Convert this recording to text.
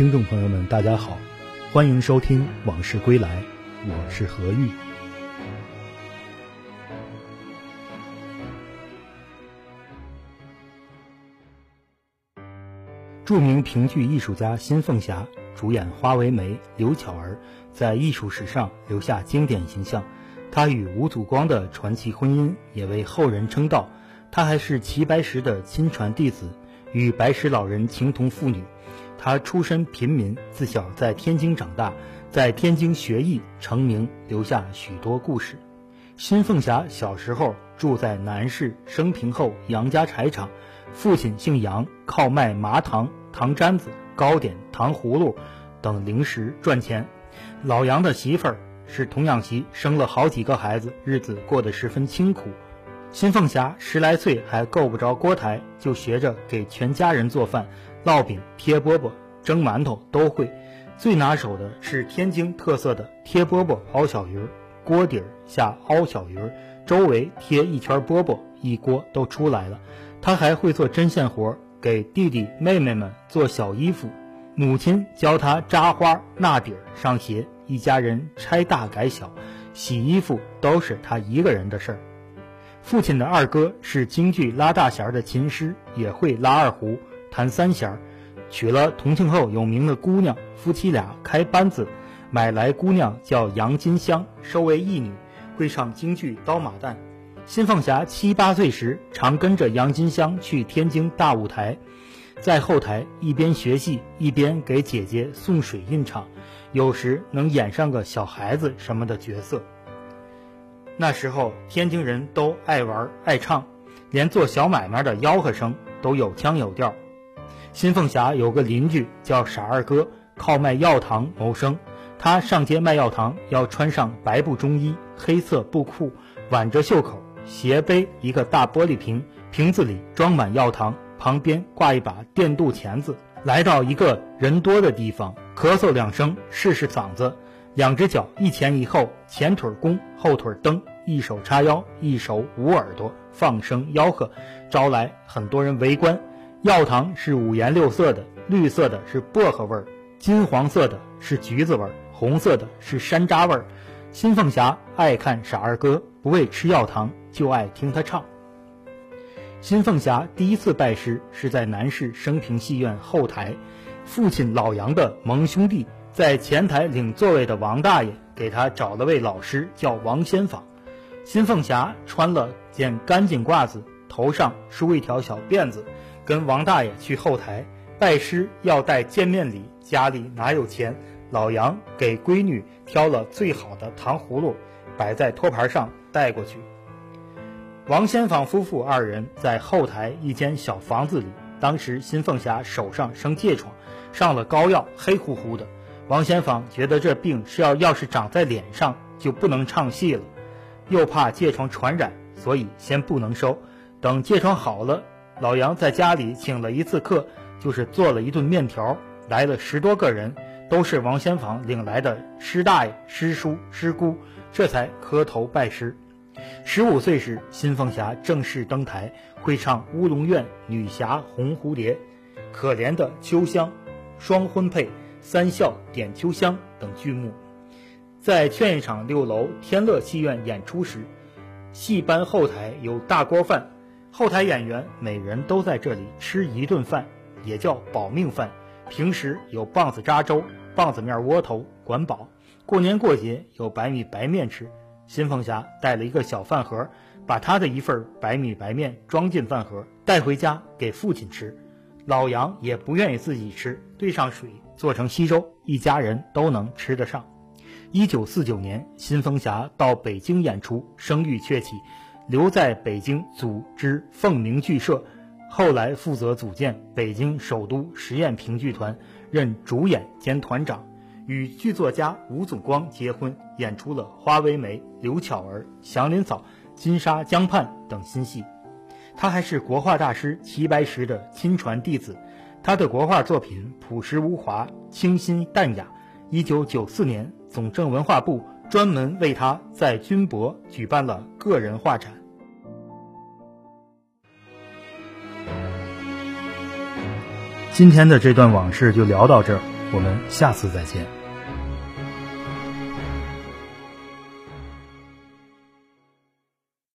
听众朋友们，大家好，欢迎收听《往事归来》，我是何玉。著名评剧艺术家辛凤霞主演花为媒刘巧儿，在艺术史上留下经典形象。她与吴祖光的传奇婚姻也为后人称道。她还是齐白石的亲传弟子，与白石老人情同父女。她出身平民，自小在天津长大，在天津学艺成名，留下许多故事。辛凤霞小时候住在南市升平后杨家柴厂，父亲姓杨，靠卖麻糖、糖粘子、糕点、糖葫芦等零食赚钱。老杨的媳妇儿是童养媳，生了好几个孩子，日子过得十分清苦。辛凤霞十来岁还够不着锅台，就学着给全家人做饭，烙饼、贴饽饽、蒸馒头都会。最拿手的是天津特色的贴饽饽熬小鱼儿，锅底儿下熬小鱼儿，周围贴一圈饽饽，一锅都出来了。他还会做针线活，给弟弟妹妹们做小衣服。母亲教他扎花、纳底儿、上鞋，一家人拆大改小，洗衣服都是他一个人的事儿。父亲的二哥是京剧拉大弦的琴师，也会拉二胡、弹三弦，娶了同庆后有名的姑娘，夫妻俩开班子，买来姑娘叫杨金香，收为义女，会唱京剧《刀马旦》。辛凤霞七八岁时，常跟着杨金香去天津大舞台，在后台一边学戏，一边给姐姐送水印场，有时能演上个小孩子什么的角色。那时候天津人都爱玩爱唱，连做小买卖的吆喝声都有腔有调。新凤霞有个邻居叫傻二哥，靠卖药糖谋生。他上街卖药糖要穿上白布中衣、黑色布裤，挽着袖口，斜背一个大玻璃瓶，瓶子里装满药糖，旁边挂一把电镀钳子。来到一个人多的地方，咳嗽两声试试嗓子，两只脚一前一后，前腿弓，后腿蹬。一手叉腰，一手捂耳朵，放声吆喝，招来很多人围观。药糖是五颜六色的，绿色的是薄荷味儿，金黄色的是橘子味儿，红色的是山楂味儿。新凤霞爱看傻二哥，不为吃药糖，就爱听他唱。新凤霞第一次拜师是在南市升平戏院后台，父亲老杨的盟兄弟在前台领座位的王大爷给他找了位老师，叫王先坊。新凤霞穿了件干净褂子，头上梳一条小辫子，跟王大爷去后台拜师，要带见面礼。家里哪有钱？老杨给闺女挑了最好的糖葫芦，摆在托盘上带过去。王先坊夫妇二人在后台一间小房子里，当时新凤霞手上生疥疮，上了膏药，黑乎乎的。王先坊觉得这病是要要是长在脸上，就不能唱戏了。又怕疥疮传染，所以先不能收。等疥疮好了，老杨在家里请了一次客，就是做了一顿面条，来了十多个人，都是王先坊领来的师大爷、师叔、师姑，这才磕头拜师。十五岁时，新凤霞正式登台，会唱《乌龙院》《女侠红蝴蝶》《可怜的秋香》《双婚配》《三笑点秋香》等剧目。在劝业场六楼天乐戏院演出时，戏班后台有大锅饭，后台演员每人都在这里吃一顿饭，也叫保命饭。平时有棒子渣粥、棒子面窝头管饱，过年过节有白米白面吃。新凤霞带了一个小饭盒，把她的一份白米白面装进饭盒，带回家给父亲吃。老杨也不愿意自己吃，兑上水做成稀粥，一家人都能吃得上。一九四九年，新凤霞到北京演出，声誉鹊起，留在北京组织凤鸣剧社，后来负责组建北京首都实验评剧团，任主演兼团长，与剧作家吴祖光结婚，演出了《花为媒》《刘巧儿》《祥林嫂》《金沙江畔》等新戏。他还是国画大师齐白石的亲传弟子，他的国画作品朴实无华，清新淡雅。一九九四年。总政文化部专门为他在军博举办了个人画展。今天的这段往事就聊到这儿，我们下次再见。